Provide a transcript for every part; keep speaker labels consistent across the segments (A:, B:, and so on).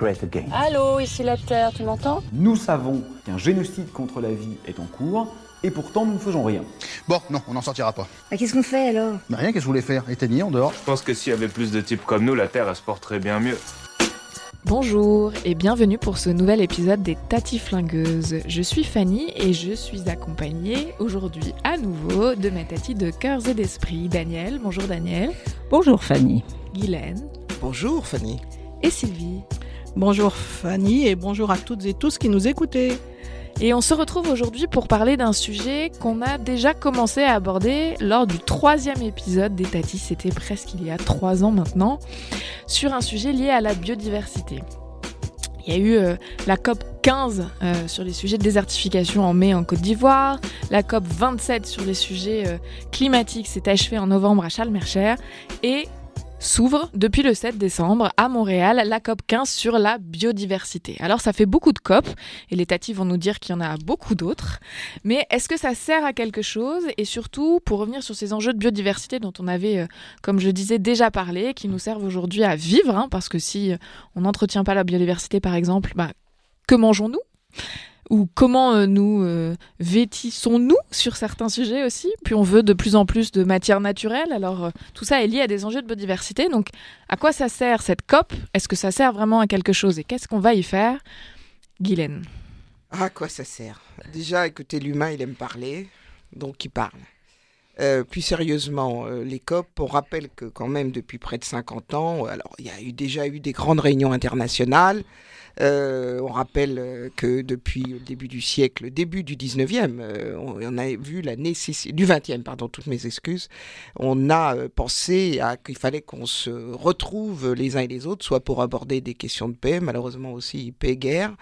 A: great again.
B: Allô, ici la Terre, tu m'entends?
C: Nous savons qu'un génocide contre la vie est en cours, et pourtant nous ne faisons rien.
D: Bon, non, on n'en sortira pas.
E: Bah, qu'est-ce qu'on fait alors?
D: Bah rien, qu'est-ce que vous voulez faire? Éteigner en dehors
F: Je pense que s'il y avait plus de types comme nous, la Terre, elle se porterait bien mieux.
G: Bonjour et bienvenue pour ce nouvel épisode des Tati Flingueuses. Je suis Fanny et je suis accompagnée aujourd'hui à nouveau de ma tati de cœurs et d'esprit, Daniel. Bonjour Daniel.
H: Bonjour Fanny.
G: Guylaine.
I: Bonjour Fanny.
G: Et Sylvie.
J: Bonjour Fanny et bonjour à toutes et tous qui nous écoutez.
G: Et on se retrouve aujourd'hui pour parler d'un sujet qu'on a déjà commencé à aborder lors du troisième épisode des Tati, c'était presque il y a trois ans maintenant, sur un sujet lié à la biodiversité. Il y a eu euh, la COP 15 euh, sur les sujets de désertification en mai en Côte d'Ivoire, la COP 27 sur les sujets euh, climatiques s'est achevée en novembre à Charles-Mercher, et s'ouvre depuis le 7 décembre à Montréal la COP 15 sur la biodiversité. Alors ça fait beaucoup de COP et les tatifs vont nous dire qu'il y en a beaucoup d'autres, mais est-ce que ça sert à quelque chose? Et surtout pour revenir sur ces enjeux de biodiversité dont on avait, euh, comme je disais, déjà parlé, qui nous servent aujourd'hui à vivre, hein, parce que si on n'entretient pas la biodiversité par exemple, bah, que mangeons-nous? Ou comment euh, nous euh, vêtissons-nous sur certains sujets aussi? Puis on veut de plus en plus de matières naturelles. Alors euh, tout ça est lié à des enjeux de biodiversité. Donc à quoi ça sert cette COP? Est-ce que ça sert vraiment à quelque chose? Et qu'est-ce qu'on va y faire? Guylaine.
I: À quoi ça sert? Déjà, écoutez, l'humain, il aime parler, donc il parle. Euh, plus sérieusement, euh, les COP, on rappelle que quand même depuis près de 50 ans, alors il y a déjà eu des grandes réunions internationales, euh, on rappelle que depuis le début du siècle, début du 19e, on, a vu la nécessité, du 20e, pardon, toutes mes excuses, on a pensé qu'il fallait qu'on se retrouve les uns et les autres, soit pour aborder des questions de paix, malheureusement aussi paix guerre,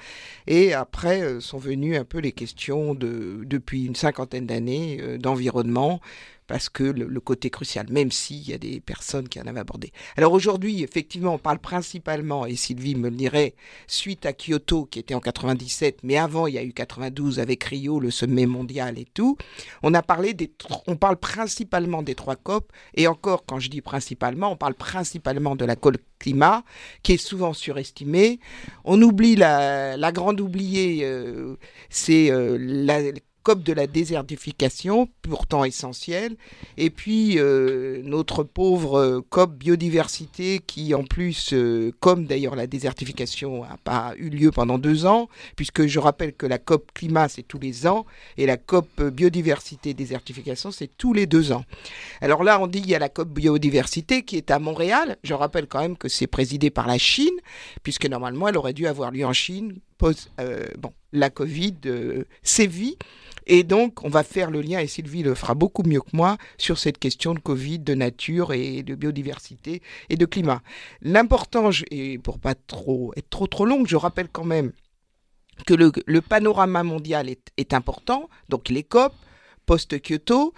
I: et après sont venues un peu les questions de, depuis une cinquantaine d'années d'environnement, parce que le, côté crucial, même s'il y a des personnes qui en avaient abordé. Alors aujourd'hui, effectivement, on parle principalement, et Sylvie me le dirait, suite à Kyoto, qui était en 97, mais avant, il y a eu 92 avec Rio, le sommet mondial et tout. On a parlé des, on parle principalement des trois COP, et encore, quand je dis principalement, on parle principalement de la COP climat, qui est souvent surestimée. On oublie la, la grande oubliée, euh, c'est euh, la COP de la désertification, pourtant essentielle, et puis euh, notre pauvre euh, COP biodiversité qui en plus, euh, comme d'ailleurs la désertification n'a pas eu lieu pendant deux ans, puisque je rappelle que la COP climat c'est tous les ans, et la COP biodiversité désertification c'est tous les deux ans. Alors là on dit il y a la COP biodiversité qui est à Montréal, je rappelle quand même que c'est présidé par la Chine, puisque normalement elle aurait dû avoir lieu en Chine, bon, la Covid sévit. Et donc, on va faire le lien, et Sylvie le fera beaucoup mieux que moi, sur cette question de Covid, de nature et de biodiversité et de climat. L'important, et pour pas trop être trop trop longue, je rappelle quand même que le, panorama mondial est, est, important, donc les COP, post-Kyoto.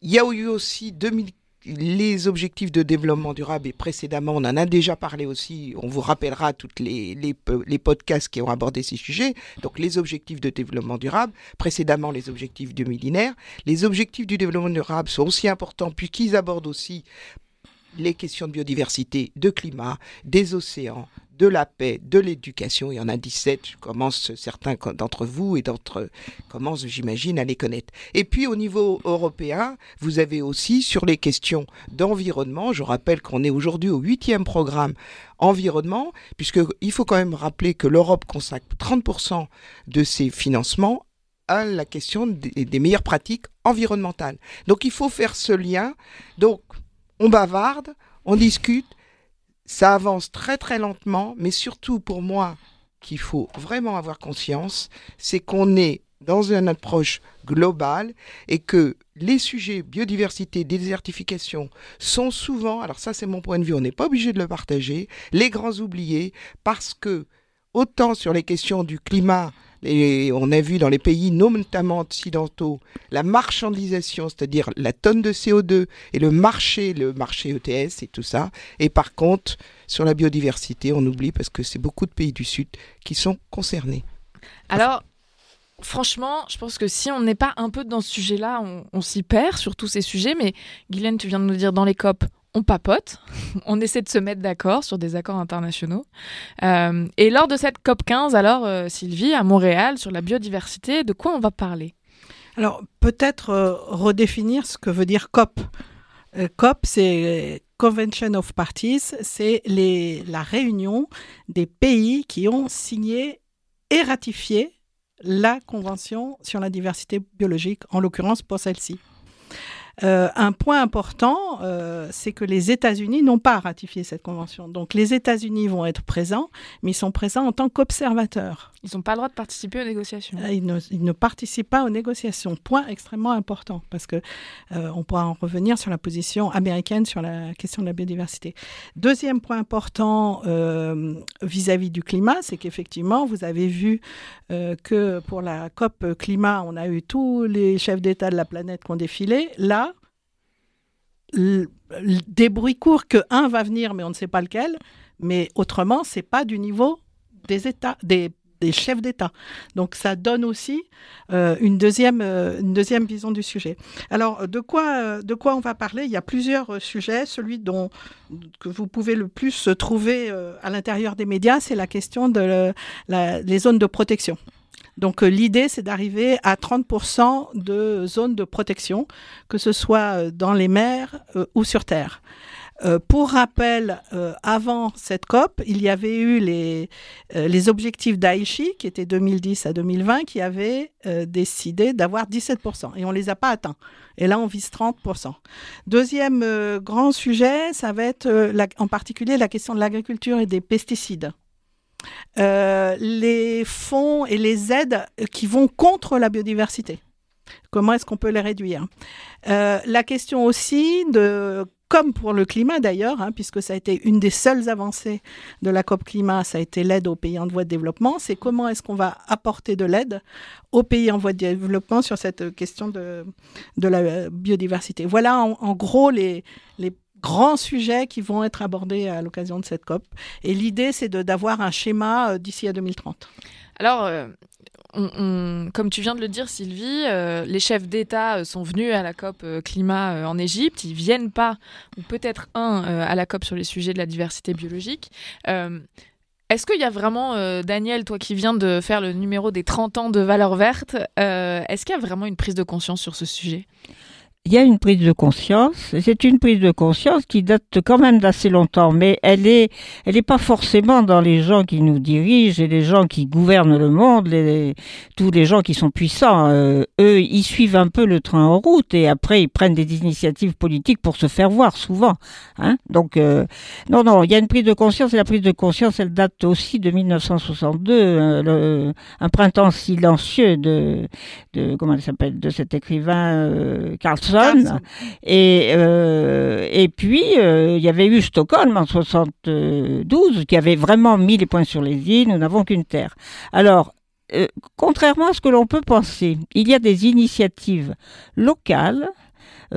I: Il y a eu aussi 2000 les objectifs de développement durable, et précédemment, on en a déjà parlé aussi, on vous rappellera tous les, les, podcasts qui ont abordé ces sujets, donc les objectifs de développement durable, précédemment les objectifs du millénaire. Les objectifs du développement durable sont aussi importants puisqu'ils abordent aussi les questions de biodiversité, de climat, des océans, de la paix, de l'éducation. Il y en a 17. Je commence, certains d'entre vous et d'entre commencent, j'imagine, à les connaître. Et puis, au niveau européen, vous avez aussi sur les questions d'environnement. Je rappelle qu'on est aujourd'hui au huitième programme environnement, puisqu'il faut quand même rappeler que l'Europe consacre 30% de ses financements à la question des, des meilleures pratiques environnementales. Donc, il faut faire ce lien. Donc, on bavarde, on discute, ça avance très très lentement, mais surtout pour moi, qu'il faut vraiment avoir conscience, c'est qu'on est dans une approche globale et que les sujets biodiversité, désertification sont souvent, alors ça c'est mon point de vue, on n'est pas obligé de le partager, les grands oubliés parce que autant sur les questions du climat, Et on a vu dans les pays notamment occidentaux la marchandisation, c'est-à-dire la tonne de CO2 et le marché, le marché ETS et tout ça. Et par contre, sur la biodiversité, on oublie parce que c'est beaucoup de pays du Sud qui sont concernés.
G: Alors, franchement, je pense que si on n'est pas un peu dans ce sujet-là, on, s'y perd sur tous ces sujets. Mais Guylaine, tu viens de nous dire dans les COP, on papote, on essaie de se mettre d'accord sur des accords internationaux. Euh, et lors de cette COP 15, alors euh, Sylvie, à Montréal, sur la biodiversité, de quoi on va parler?
J: Alors peut-être euh, redéfinir ce que veut dire COP. COP, c'est Convention of Parties, c'est la réunion des pays qui ont signé et ratifié la Convention sur la diversité biologique, en l'occurrence pour celle-ci. Euh, un point important, euh, c'est que les États-Unis n'ont pas ratifié cette convention. Donc les États-Unis vont être présents, mais ils sont présents en tant qu'observateurs.
G: Ils n'ont pas le droit de participer aux négociations.
J: Euh, Ils ne, ils ne participent pas aux négociations. Point extrêmement important, parce que euh, on pourra en revenir sur la position américaine sur la question de la biodiversité. Deuxième point important euh, vis-à-vis du climat, c'est qu'effectivement, vous avez vu euh, que pour la COP climat, on a eu tous les chefs d'État de la planète qui ont défilé. Là, des bruits courts que un va venir, mais on ne sait pas lequel. Mais autrement, c'est pas du niveau des États, des, des chefs d'État. Donc ça donne aussi euh, une deuxième euh, une deuxième vision du sujet. Alors de quoi euh, de on va parler? Il y a plusieurs sujets. Celui dont que vous pouvez le plus trouver à l'intérieur des médias, c'est la question de la- les zones de protection. Donc euh, l'idée, c'est d'arriver à 30% de zones de protection, que ce soit euh, dans les mers euh, ou sur Terre. Pour rappel, avant cette COP, il y avait eu les, les objectifs d'Aichi, qui étaient 2010 à 2020, qui avaient décidé d'avoir 17%. Et on ne les a pas atteints. Et là, on vise 30%. Deuxième grand sujet, ça va être en particulier la question de l'agriculture et des pesticides. Euh, les fonds et les aides qui vont contre la biodiversité. Comment est-ce qu'on peut les réduire? Euh, La question aussi de comme pour le climat d'ailleurs, hein, puisque ça a été une des seules avancées de la COP climat, ça a été l'aide aux pays en voie de développement, c'est comment est-ce qu'on va apporter de l'aide aux pays en voie de développement sur cette question de, de la biodiversité? Voilà en, en gros les, les grands sujets qui vont être abordés à l'occasion de cette COP. Et l'idée, c'est d'avoir un schéma euh, d'ici à 2030.
G: Alors, euh, comme tu viens de le dire, Sylvie, euh, les chefs d'État sont venus à la COP climat en Égypte. Ils viennent pas, ou peut-être un, à la COP sur les sujets de la diversité biologique. Est-ce qu'il y a vraiment, Daniel, toi qui viens de faire le numéro des 30 ans de valeurs vertes, est-ce qu'il y a vraiment une prise de conscience sur ce sujet?
E: Il y a une prise de conscience. C'est une prise de conscience qui date quand même d'assez longtemps, mais elle est, elle n'est pas forcément dans les gens qui nous dirigent et les gens qui gouvernent le monde, les, tous les gens qui sont puissants. euh, eux, ils suivent un peu le train en route et après ils prennent des initiatives politiques pour se faire voir souvent. Hein Donc euh, non, non, il y a une prise de conscience et la prise de conscience, elle date aussi de 1962, euh, le- un printemps silencieux de, de comment elle s'appelle, de cet écrivain euh. Et, euh, et puis, euh, il y avait eu Stockholm en 72 qui avait vraiment mis les points sur les îles, nous n'avons qu'une terre. Alors, euh, contrairement à ce que l'on peut penser, il y a des initiatives locales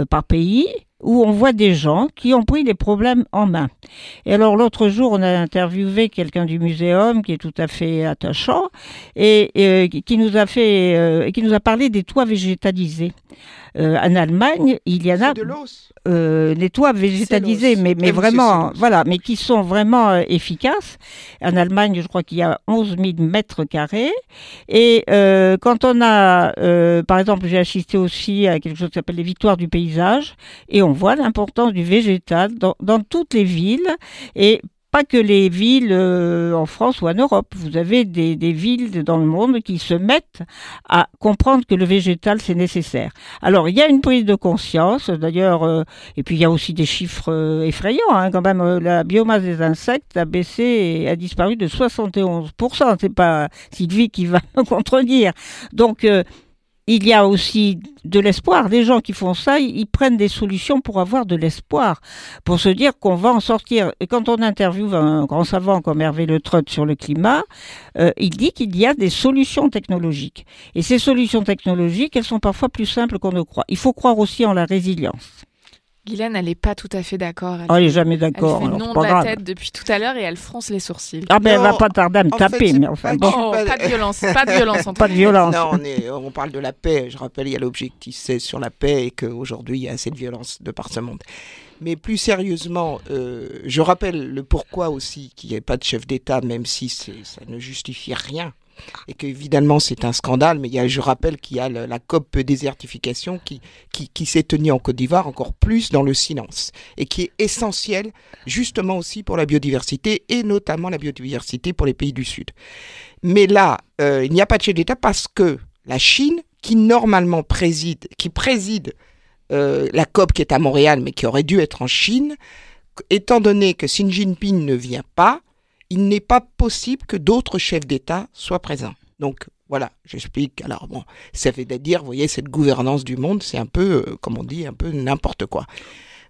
E: par pays où on voit des gens qui ont pris les problèmes en main. Et alors l'autre jour, on a interviewé quelqu'un du muséum qui est tout à fait attachant et, euh, qui- nous a fait, euh, qui nous a parlé des toits végétalisés. Euh, en Allemagne, il y en a
I: de l'os.
E: euh, les toits végétalisés, mais, vraiment, voilà, mais qui sont vraiment efficaces. En Allemagne, je crois qu'il y a 11 000 mètres carrés. Et euh, quand on a, par exemple, j'ai assisté aussi à quelque chose qui s'appelle les victoires du paysage, et on voit l'importance du végétal dans, toutes les villes. Et pas que les villes euh, en France ou en Europe. Vous avez des, villes dans le monde qui se mettent à comprendre que le végétal, c'est nécessaire. Alors, il y a une prise de conscience, d'ailleurs, euh, et puis il y a aussi des chiffres euh, effrayants. Hein, quand même, la biomasse des insectes a baissé et a disparu de 71%. C'est pas Sylvie qui va me contredire. Donc, il y a aussi de l'espoir. Les gens qui font ça, ils prennent des solutions pour avoir de l'espoir, pour se dire qu'on va en sortir. Et quand on interviewe un grand savant comme Hervé Le Trott sur le climat, euh, il dit qu'il y a des solutions technologiques. Et ces solutions technologiques, elles sont parfois plus simples qu'on ne croit. Il faut croire aussi en la résilience.
G: Guylaine, elle n'est pas tout à fait d'accord. Elle,
E: oh, elle est jamais d'accord.
G: Elle fait non de la tête depuis tout à l'heure et elle fronce les sourcils.
E: Ah, ben elle va pas tarder à me taper, mais enfin
G: bon. Oh, pas de violence, pas de violence.
E: pas de violence.
I: Non, on, est, on, parle de la paix. Je rappelle, il y a l'objectif 16 sur la paix et qu'aujourd'hui, il y a assez de violence de par ce monde. Mais plus sérieusement, euh, je rappelle le pourquoi aussi qu'il n'y ait pas de chef d'État, même si ça ne justifie rien et qu'évidemment c'est un scandale, mais il y a, je rappelle qu'il y a la COP désertification qui, qui, qui s'est tenue en Côte d'Ivoire encore plus dans le silence et qui est essentielle justement aussi pour la biodiversité et notamment la biodiversité pour les pays du Sud. Mais là, euh, il n'y a pas de chef d'État parce que la Chine, qui normalement préside, qui préside euh, la COP qui est à Montréal, mais qui aurait dû être en Chine, étant donné que Xi Jinping ne vient pas, il n'est pas possible que d'autres chefs d'État soient présents. Donc voilà, j'explique. Alors bon, ça veut dire, vous voyez, cette gouvernance du monde, c'est un peu, euh, comme on dit, un peu n'importe quoi.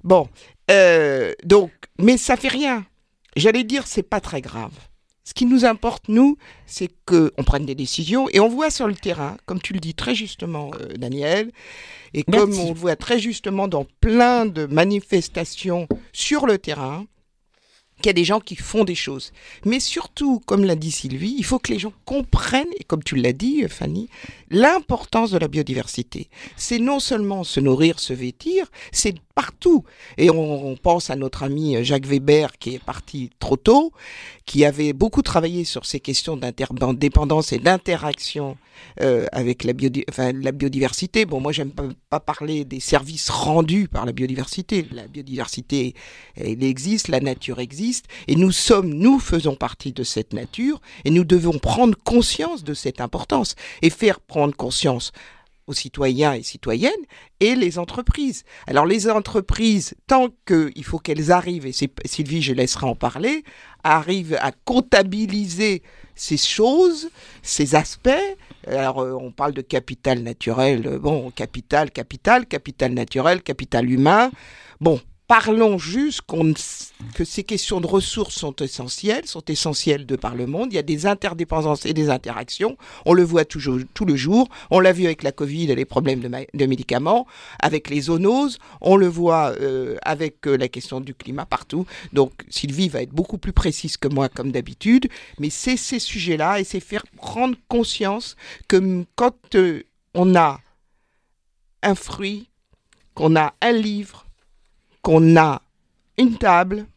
I: Bon, euh, donc, mais ça fait rien. J'allais dire, c'est pas très grave. Ce qui nous importe, nous, c'est qu'on prenne des décisions et on voit sur le terrain, comme tu le dis très justement, euh, Daniel, et comme on le voit très justement dans plein de manifestations sur le terrain, qu'il y a des gens qui font des choses. Mais surtout, comme l'a dit Sylvie, il faut que les gens comprennent, et comme tu l'as dit, Fanny, l'importance de la biodiversité. C'est non seulement se nourrir, se vêtir, c'est partout. Et on, pense à notre ami Jacques Weber qui est parti trop tôt, qui avait beaucoup travaillé sur ces questions d'interdépendance et d'interaction euh, avec la, biodiversité. Bon, moi, j'aime pas, pas, parler des services rendus par la biodiversité. La biodiversité, elle existe, la nature existe, et nous sommes, nous faisons partie de cette nature, et nous devons prendre conscience de cette importance et faire prendre conscience aux citoyens et citoyennes et les entreprises. Alors les entreprises, tant qu'il faut qu'elles arrivent, et Sylvie, je laisserai en parler, arrivent à comptabiliser ces choses, ces aspects. Alors euh, on parle de capital naturel, euh, bon, capital, capital, capital naturel, capital humain. Bon, parlons juste que ces questions de ressources sont essentielles, sont essentielles de par le monde. Il y a des interdépendances et des interactions. On le voit toujours, tout le jour. On l'a vu avec la Covid et les problèmes de, médicaments, avec les zoonoses. On le voit euh, avec euh, la question du climat partout. Donc Sylvie va être beaucoup plus précise que moi, comme d'habitude. Mais c'est ces sujets-là et c'est faire prendre conscience que quand euh, on a un fruit, qu'on a un livre, qu'on a une table,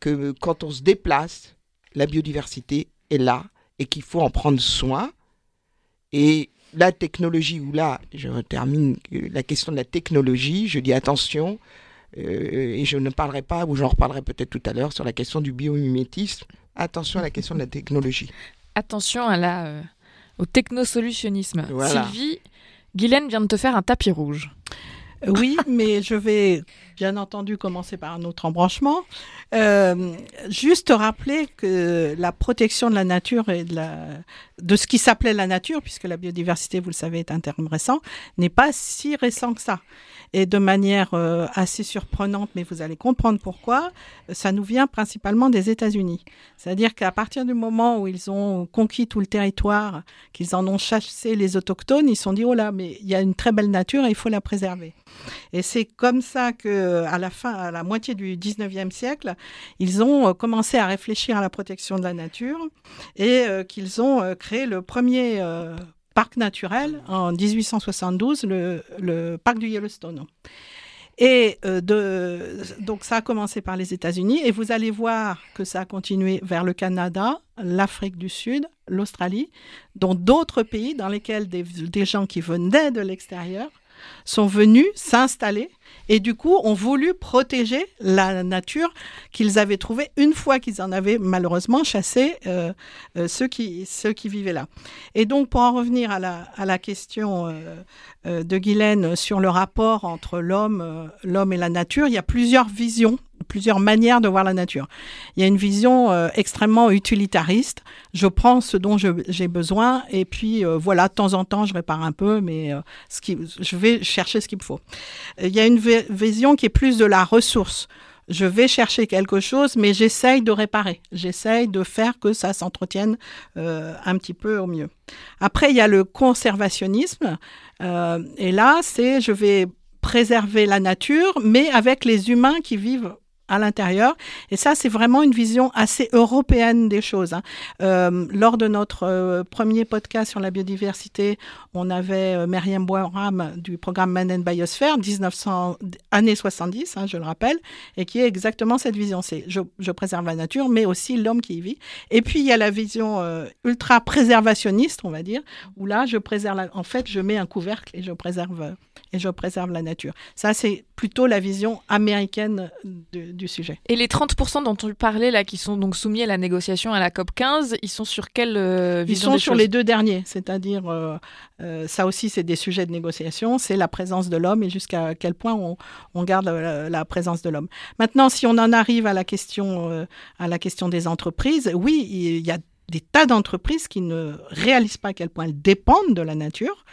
I: que quand on se déplace, la biodiversité est là et qu'il faut en prendre soin. Et la technologie, ou là, je termine la question de la technologie, je dis attention, euh, et je ne parlerai pas, ou j'en reparlerai peut-être tout à l'heure, sur la question du biomimétisme. Attention à la question de la technologie.
G: Attention à la, euh, au technosolutionnisme. Sylvie, Guylaine vient de te faire un tapis rouge.
J: Oui, mais je vais bien entendu commencer par un autre embranchement. Euh, juste rappeler que la protection de la nature et de, ce qui s'appelait la nature, puisque la biodiversité, vous le savez, est un terme récent, n'est pas si récent que ça et de manière euh, assez surprenante, mais vous allez comprendre pourquoi, ça nous vient principalement des États-Unis. C'est-à-dire qu'à partir du moment où ils ont conquis tout le territoire, qu'ils en ont chassé les autochtones, ils se sont dit oh là, mais il y a une très belle nature et il faut la préserver. Et c'est comme ça que à la fin, à la moitié du 19e siècle, ils ont euh, commencé à réfléchir à la protection de la nature et euh, qu'ils ont créé le premier parc naturel en 1872, le, parc du Yellowstone. Et euh, donc ça a commencé par les États-Unis et vous allez voir que ça a continué vers le Canada, l'Afrique du Sud, l'Australie, dont d'autres pays dans lesquels des gens qui venaient de l'extérieur sont venus s'installer et du coup ont voulu protéger la nature qu'ils avaient trouvée une fois qu'ils en avaient malheureusement chassé euh, euh, ceux, qui, vivaient là. Et donc pour en revenir à la, question euh, de Guylaine sur le rapport entre l'homme et la nature, il y a plusieurs visions plusieurs manières de voir la nature. Il y a une vision euh, extrêmement utilitariste. Je prends ce dont j'ai besoin et puis euh, voilà, de temps en temps, je répare un peu, mais euh, ce qui, je vais chercher ce qu'il me faut. Il y a une vision qui est plus de la ressource je vais chercher quelque chose, mais j'essaye de réparer. J'essaye de faire que ça s'entretienne euh, un petit peu au mieux. Après, il y a le conservationnisme. Euh, et là, c'est je vais préserver la nature, mais avec les humains qui vivent à l'intérieur. Et ça, c'est vraiment une vision assez européenne des choses. Hein. Euh, lors de notre euh, premier podcast sur la biodiversité, on avait euh, Myriam Boiram du programme Man and Biosphere, 1900, années 70, hein, je le rappelle, et qui est exactement cette vision. C'est je, je, préserve la nature, mais aussi l'homme qui y vit. Et puis, il y a la vision ultra préservationniste, on va dire, où là, je préserve, en fait, je mets un couvercle et je préserve et je préserve la nature. Ça, c'est plutôt la vision américaine du sujet.
G: Et les 30% dont tu parlais, là, qui sont donc soumis à la négociation à la COP 15, ils sont sur quelle euh, vision
J: Ils sont sur les deux derniers, c'est-à-dire, euh, euh, ça aussi, c'est des sujets de négociation, c'est la présence de l'homme et jusqu'à quel point on, on garde la, présence de l'homme. Maintenant, si on en arrive à la question, à la question des entreprises, oui, il y a des tas d'entreprises qui ne réalisent pas à quel point elles dépendent de la nature.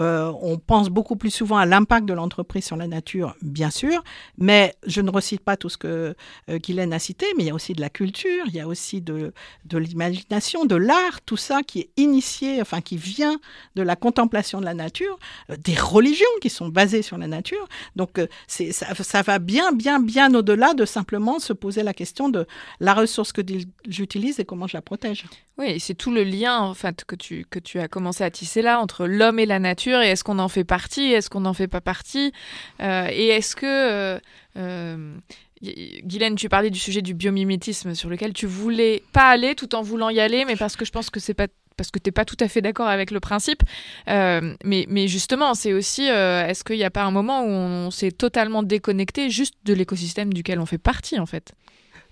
J: Euh, on pense beaucoup plus souvent à l'impact de l'entreprise sur la nature, bien sûr, mais je ne recite pas tout ce que euh, Guylaine a cité, mais il y a aussi de la culture, il y a aussi de, de l'imagination, de l'art, tout ça qui est initié, enfin qui vient de la contemplation de la nature, euh, des religions qui sont basées sur la nature. Donc c'est, ça, ça, va bien, bien, bien au-delà de simplement se poser la question de la ressource que j'utilise et comment je la protège.
G: Oui, c'est tout le lien en fait que tu, que tu as commencé à tisser là entre l'homme et la nature et est-ce qu'on en fait partie, est-ce qu'on n'en fait pas partie euh, Et est-ce que... Euh, euh, Guylaine, tu parlais du sujet du biomimétisme sur lequel tu voulais pas aller tout en voulant y aller, mais parce que je pense que c'est pas parce que tu n'es pas tout à fait d'accord avec le principe. mais, mais, justement, c'est aussi, est-ce qu'il n'y a pas un moment où on s'est totalement déconnecté juste de l'écosystème duquel on fait partie, en fait?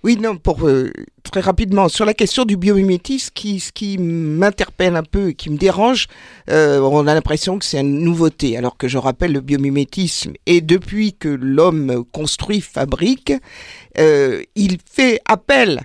I: Oui, non, pour euh, très rapidement sur la question du biomimétisme, qui, ce qui m'interpelle un peu et qui me dérange, euh, on a l'impression que c'est une nouveauté, alors que je rappelle le biomimétisme et depuis que l'homme construit, fabrique, euh, il fait appel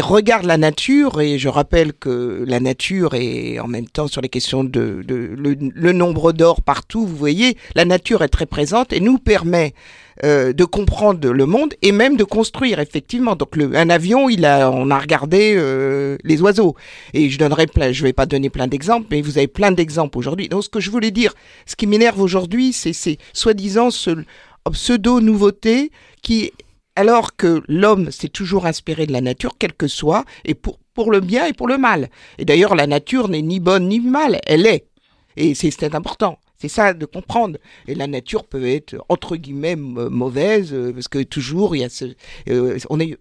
I: regarde la nature, et je rappelle que la nature est en même temps sur les questions de, le, nombre d'or partout, vous voyez, la nature est très présente et nous permet euh, de comprendre le monde et même de construire effectivement. Donc un avion, il a, on a regardé euh, les oiseaux et je donnerai plein, je vais pas donner plein d'exemples, mais vous avez plein d'exemples aujourd'hui. Donc ce que je voulais dire, ce qui m'énerve aujourd'hui, c'est ces soi-disant ce pseudo nouveauté qui alors que l'homme s'est toujours inspiré de la nature, quel que soit, et pour, pour le bien et pour le mal. Et d'ailleurs, la nature n'est ni bonne ni mal, elle est. Et c'est important. C'est ça de comprendre. Et la nature peut être entre guillemets mauvaise euh, parce que toujours il y a ce, euh, on est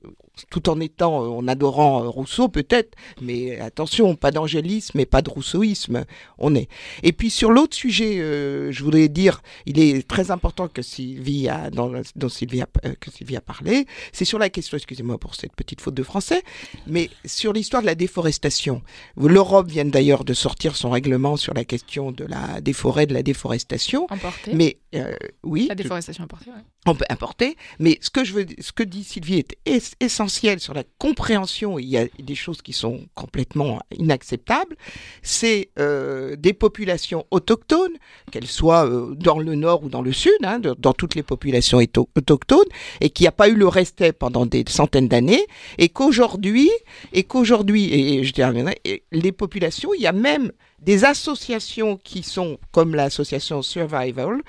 I: tout en étant, en adorant Rousseau peut-être, mais attention, pas d'angélisme et pas de rousseauisme. On est. Et puis sur l'autre sujet, euh, je voudrais dire, il est très important que Sylvie a, dans, dont Sylvie a, que Sylvie a parlé, c'est sur la question, excusez-moi pour cette petite faute de français, mais sur l'histoire de la déforestation. L'Europe vient d'ailleurs de sortir son règlement sur la question de la des forêts, de la déforestation.
G: Importée.
I: Mais euh, oui.
G: La déforestation importée. Ouais.
I: On peut importer, mais ce que je veux, ce que dit Sylvie est essentiel sur la compréhension. Il y a des choses qui sont complètement inacceptables. C'est euh, des populations autochtones, qu'elles soient euh, dans le nord ou dans le sud, hein, dans toutes les populations autochtones, et qui a pas eu le respect pendant des centaines d'années, et qu'aujourd'hui, et qu'aujourd'hui, et je dirais, les populations, il y a même des associations qui sont comme l'association Survival,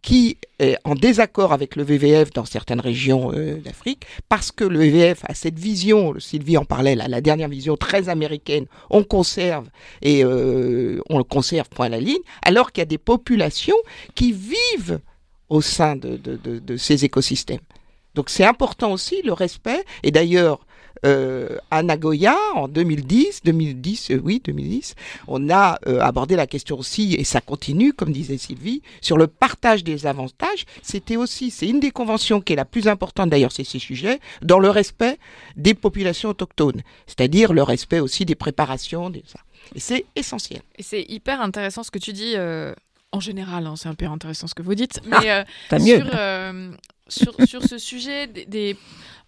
I: qui est en désaccord avec le WWF dans certaines régions euh, d'Afrique, parce que le WWF a cette vision, Sylvie en parlait, là, la dernière vision très américaine, on conserve et euh, on le conserve point à la ligne, alors qu'il y a des populations qui vivent au sein de ces écosystèmes. Donc c'est important aussi le respect, et d'ailleurs euh, à Nagoya en 2010, 2010, euh, oui, 2010, on a euh, abordé la question aussi, et ça continue, comme disait Sylvie, sur le partage des avantages. C'était aussi, c'est une des conventions qui est la plus importante d'ailleurs, c'est ces sujets, dans le respect des populations autochtones, c'est-à-dire le respect aussi des préparations, des, ça. Et c'est essentiel.
G: Et c'est hyper intéressant ce que tu dis. En général, hein, c'est un peu intéressant ce que vous dites, mais
E: ah, mieux.
G: sur, sur, sur ce sujet des, des-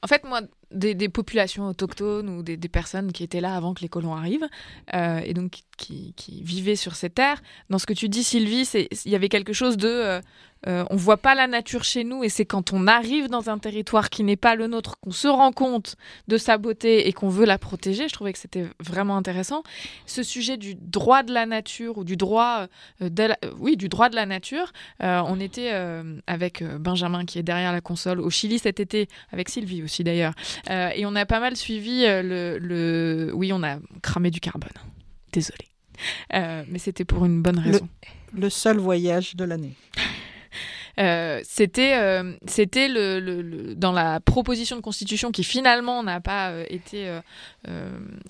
G: En fait, moi, des, populations autochtones ou des, personnes qui étaient là avant que les colons arrivent, euh, et donc qui, qui vivaient sur ces terres, dans ce que tu dis, Sylvie, il y avait quelque chose de... euh, euh, on voit pas la nature chez nous et c'est quand on arrive dans un territoire qui n'est pas le nôtre qu'on se rend compte de sa beauté et qu'on veut la protéger. Je trouvais que c'était vraiment intéressant. Ce sujet du droit de la nature ou du droit, euh, euh, oui, du droit de la nature. on était avec Benjamin qui est derrière la console au Chili cet été, avec Sylvie aussi d'ailleurs, Euh, et on a pas mal suivi euh, le, le- oui, on a cramé du carbone. Désolée. Euh, mais c'était pour une bonne raison.
J: Le seul voyage de l'année.
G: Euh, c'était euh, c'était le, le- le- dans la proposition de constitution qui finalement n'a pas euh, été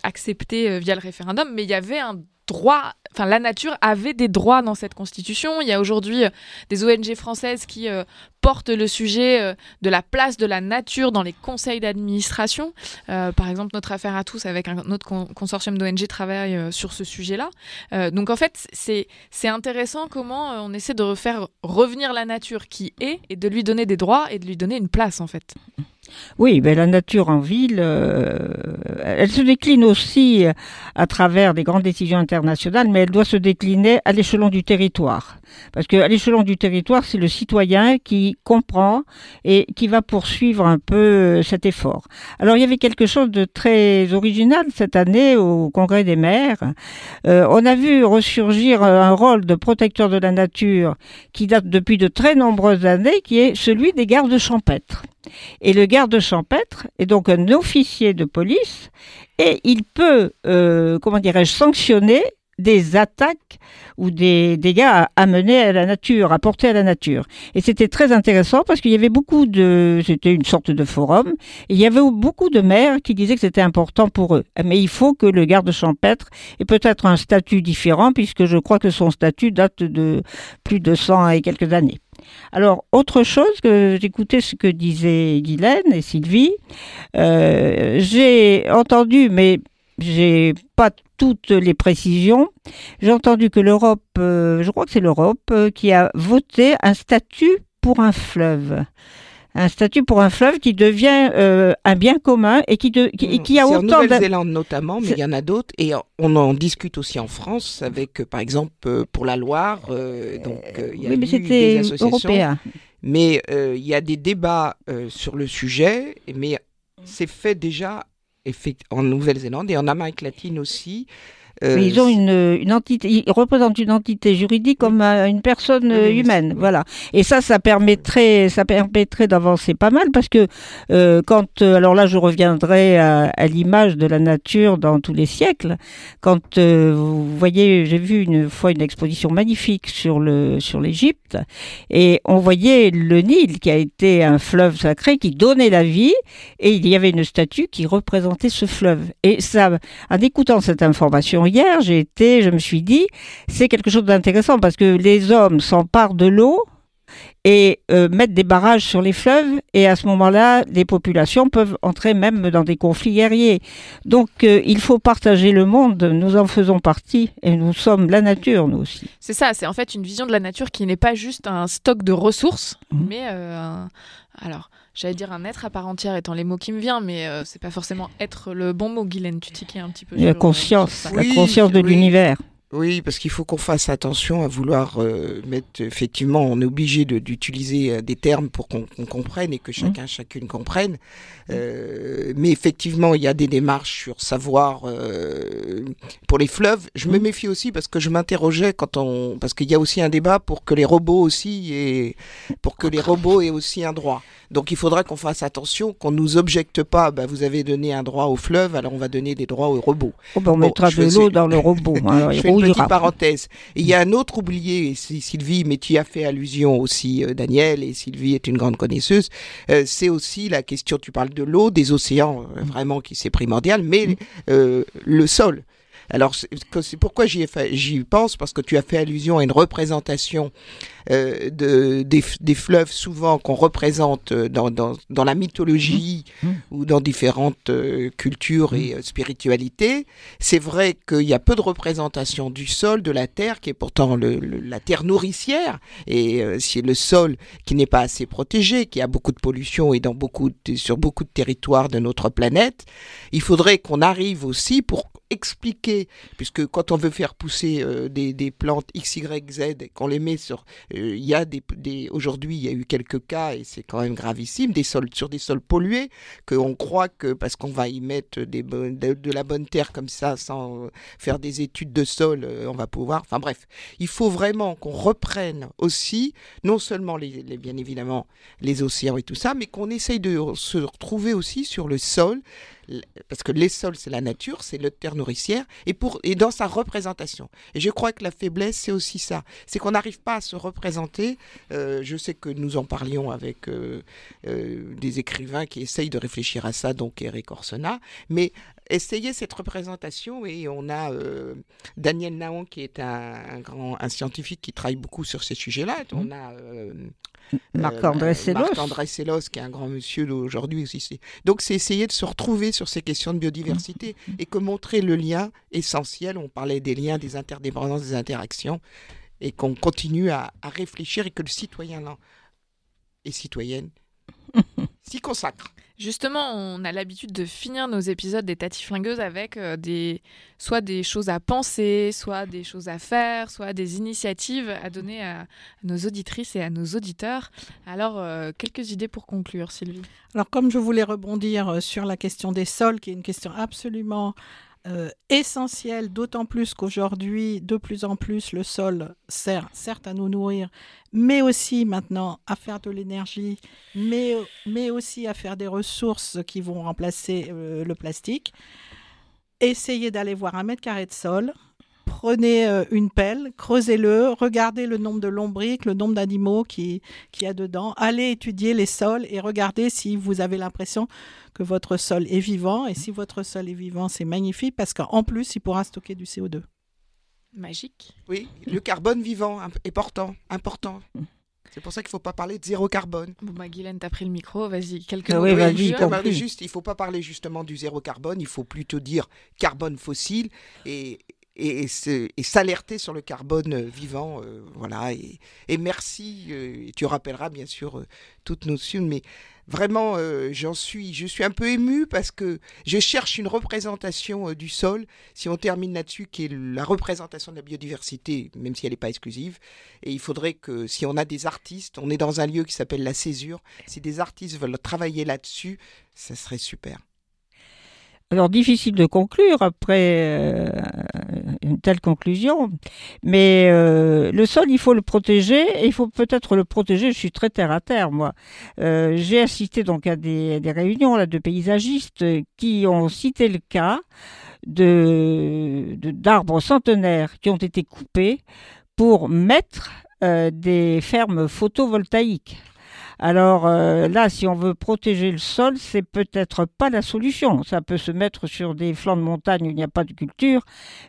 G: acceptée via le référendum, mais il y avait un enfin la nature avait des droits dans cette constitution. Il y a aujourd'hui euh, des ONG françaises qui euh, portent le sujet euh, de la place de la nature dans les conseils d'administration. Par exemple, notre affaire à tous avec un autre con- consortium d'ONG travaille sur ce sujet-là. Donc en fait, c'est intéressant comment on essaie de refaire revenir la nature qui est et de lui donner des droits et de lui donner une place en fait.
E: Oui, ben la nature en ville, euh, elle se décline aussi euh, à travers des grandes décisions internationales, mais elle doit se décliner à l'échelon du territoire. Parce qu'à l'échelon du territoire, c'est le citoyen qui comprend et qui va poursuivre un peu euh, cet effort. Alors il y avait quelque chose de très original cette année au Congrès des maires. On a vu ressurgir un rôle de protecteur de la nature qui date depuis de très nombreuses années, qui est celui des gardes champêtres. Et le garde champêtre est donc un officier de police et il peut, euh, comment dirais-je, sanctionner des attaques ou des dégâts à, à la nature, à porter à la nature. Et c'était très intéressant parce qu'il y avait beaucoup de, c'était une sorte de forum, et il y avait beaucoup de maires qui disaient que c'était important pour eux. Mais il faut que le garde champêtre ait peut-être un statut différent puisque je crois que son statut date de plus de 100 et quelques années. Alors, autre chose que j'écoutais ce que disaient Guylaine et Sylvie, euh, j'ai entendu, mais j'ai pas toutes les précisions, j'ai entendu que l'Europe, euh, je crois que c'est l'Europe, euh, qui a voté un statut pour un fleuve. Un statut pour un fleuve qui devient euh, un bien commun et qui, de, qui, et qui a
I: en
E: autant d'a-
I: Nouvelle-Zélande notamment, mais il y en a d'autres. Et on en discute aussi en France avec, euh, par exemple, euh, pour la Loire. euh, donc, il y a
E: oui, mais
I: eu
E: c'était
I: des associations.
E: européen.
I: Mais euh, il y a des débats sur le sujet, mais c'est fait déjà en Nouvelle-Zélande et en Amérique latine aussi. Euh,
E: ils ont une, une entité, ils représentent une entité juridique comme une personne euh, humaine, voilà. Et ça, ça permettrait, ça permettrait d'avancer pas mal parce que euh, quand, alors là, je reviendrai à, à l'image de la nature dans tous les siècles. Quand euh, vous voyez, j'ai vu une fois une exposition magnifique sur le sur l'Égypte et on voyait le Nil qui a été un fleuve sacré qui donnait la vie et il y avait une statue qui représentait ce fleuve. Et ça, en écoutant cette information hier, j'ai été, je me suis dit, c'est quelque chose d'intéressant parce que les hommes s'emparent de l'eau et euh, mettent des barrages sur les fleuves et à ce moment-là, les populations peuvent entrer même dans des conflits guerriers. Donc euh, il faut partager le monde, nous en faisons partie et nous sommes la nature, nous aussi.
G: C'est ça, c'est en fait une vision de la nature qui n'est pas juste un stock de ressources, mais euh, un- alors j'allais dire un être à part entière étant les mots qui me viennent, mais euh, c'est pas forcément être le bon mot, Guylaine. Tu tiquais un petit peu.
E: La
G: sur,
E: conscience, la conscience de
I: oui.
E: l'univers.
I: Oui, parce qu'il faut qu'on fasse attention à vouloir euh, mettre. Effectivement, on est obligé de- d'utiliser euh, des termes pour qu'on comprenne et que chacun, chacune comprenne. Euh, mais effectivement, il y a des démarches sur savoir euh, pour les fleuves. Je me méfie aussi parce que je m'interrogeais quand on, parce qu'il y a aussi un débat pour que les robots aussi et pour que les robots aient aussi un droit. Donc il faudra qu'on fasse attention, qu'on nous objecte pas. Bah, vous avez donné un droit au fleuve, alors on va donner des droits aux robots.
E: Oh, ben, on
I: Bon,
E: mettra de l'eau dans le robot. hein,
I: petite parenthèse. Il y a un autre oublié, et Sylvie, mais tu y as fait allusion aussi, euh, Daniel, et Sylvie est une grande connaisseuse. euh, c'est aussi la question, tu parles de l'eau, des océans, euh, vraiment qui c'est primordial, mais euh, le sol. Alors, c'est pourquoi j'y pense, parce que tu as fait allusion à une représentation euh, de, des, fleuves souvent qu'on représente dans, dans, dans, la mythologie mmh. Ou dans différentes euh, cultures mmh. et euh, spiritualités. C'est vrai qu'il y a peu de représentation du sol, de la terre, qui est pourtant le, la terre nourricière, et c'est le sol qui n'est pas assez protégé, qui a beaucoup de pollution et dans beaucoup sur beaucoup de territoires de notre planète. Il faudrait qu'on arrive aussi pour expliquer, puisque quand on veut faire pousser euh, des, plantes X, Y, Z, qu'on les met sur... Euh, il y a des, Aujourd'hui, il y a eu quelques cas, et c'est quand même gravissime, des sols, sur des sols pollués, qu'on croit que parce qu'on va y mettre des, de, la bonne terre comme ça, sans faire des études de sol, euh, on va pouvoir... Enfin bref, il faut vraiment qu'on reprenne aussi, non seulement les, bien évidemment les océans et tout ça, mais qu'on essaye de se retrouver aussi sur le sol, parce que les sols, c'est la nature, c'est le terre nourricière, et, pour, et dans sa représentation. Et je crois que la faiblesse, c'est aussi ça. C'est qu'on n'arrive pas à se représenter. Euh, je sais que nous en parlions avec euh, euh, des écrivains qui essayent de réfléchir à ça, donc Eric Orsena, mais essayer cette représentation et on a Daniel Naon qui est un, grand un scientifique qui travaille beaucoup sur ces sujets-là. On a
E: Marc-André euh.
I: Marc-André Sellos, qui est un grand monsieur d'aujourd'hui aussi. Donc, c'est essayer de se retrouver sur ces questions de biodiversité mmh. et que montrer le lien essentiel. On parlait des liens, des interdépendances, des interactions et qu'on continue à, à, réfléchir et que le citoyen là, et citoyenne s'y consacre.
G: Justement, on a l'habitude de finir nos épisodes des Tati Flingueuses avec euh, des, soit des choses à penser, soit des choses à faire, soit des initiatives à donner à, nos auditrices et à nos auditeurs. Alors, euh, quelques idées pour conclure, Sylvie?
J: Alors, comme je voulais rebondir euh, sur la question des sols, qui est une question absolument euh, essentiel, d'autant plus qu'aujourd'hui, de plus en plus, le sol sert certes à nous nourrir, mais aussi maintenant à faire de l'énergie, mais, aussi à faire des ressources qui vont remplacer euh, le plastique. Essayez d'aller voir un mètre carré de sol, prenez euh, une pelle, creusez-le, regardez le nombre de lombriques, le nombre d'animaux qu'il qui y a dedans, allez étudier les sols et regardez si vous avez l'impression que votre sol est vivant. Et si votre sol est vivant, c'est magnifique parce qu'en plus, il pourra stocker du CO2.
G: Magique.
I: Oui, le carbone vivant est important, important. C'est pour ça qu'il ne faut pas parler de zéro carbone.
G: Bon, bah, Guylaine, tu as pris le micro, vas-y, quelques
E: ah mots. Oui,
I: vas-y, juste, il ne faut pas parler justement du zéro carbone, il faut plutôt dire carbone fossile et, et, s'alerter sur le carbone vivant. Euh, voilà. Et, merci. Euh, tu rappelleras bien sûr euh, toutes nos notions, mais vraiment, j'en suis, je suis un peu ému parce que je cherche une représentation du sol. Si on termine là-dessus, qui est la représentation de la biodiversité, même si elle n'est pas exclusive. Et il faudrait que, si on a des artistes, on est dans un lieu qui s'appelle la Césure. Si des artistes veulent travailler là-dessus, ça serait super.
E: Alors difficile de conclure après euh, une telle conclusion, mais euh, le sol, il faut le protéger et il faut peut-être le protéger. Je suis très terre à terre, moi. Euh, j'ai assisté donc à des, réunions de paysagistes qui ont cité le cas d'arbres centenaires qui ont été coupés pour mettre des fermes photovoltaïques. Alors euh, là, si on veut protéger le sol, c'est peut-être pas la solution. Ça peut se mettre sur des flancs de montagne où il n'y a pas de culture,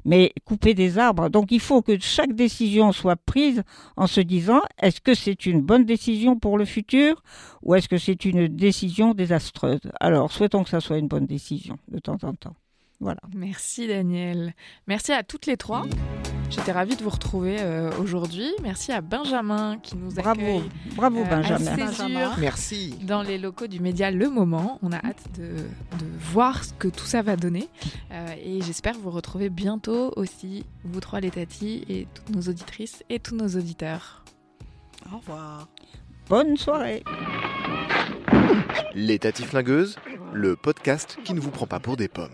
E: mais couper des arbres. Donc il faut que chaque décision soit prise en se disant est-ce que c'est une bonne décision pour le futur ou est-ce que c'est une décision désastreuse? Alors souhaitons que ça soit une bonne décision de temps en temps. Voilà.
G: Merci Daniel. Merci à toutes les trois. J'étais ravie de vous retrouver euh, aujourd'hui. Merci à Benjamin qui nous
E: bravo,
G: accueille.
E: Bravo euh, Benjamin.
I: Merci.
G: Dans les locaux du média Le Moment. On a hâte de, voir ce que tout ça va donner. Euh, et j'espère vous retrouver bientôt aussi, vous trois les tatis et toutes nos auditrices et tous nos auditeurs.
J: Au revoir.
E: Bonne soirée.
H: Les Tatis Flingueuses, le podcast qui ne vous prend pas pour des pommes.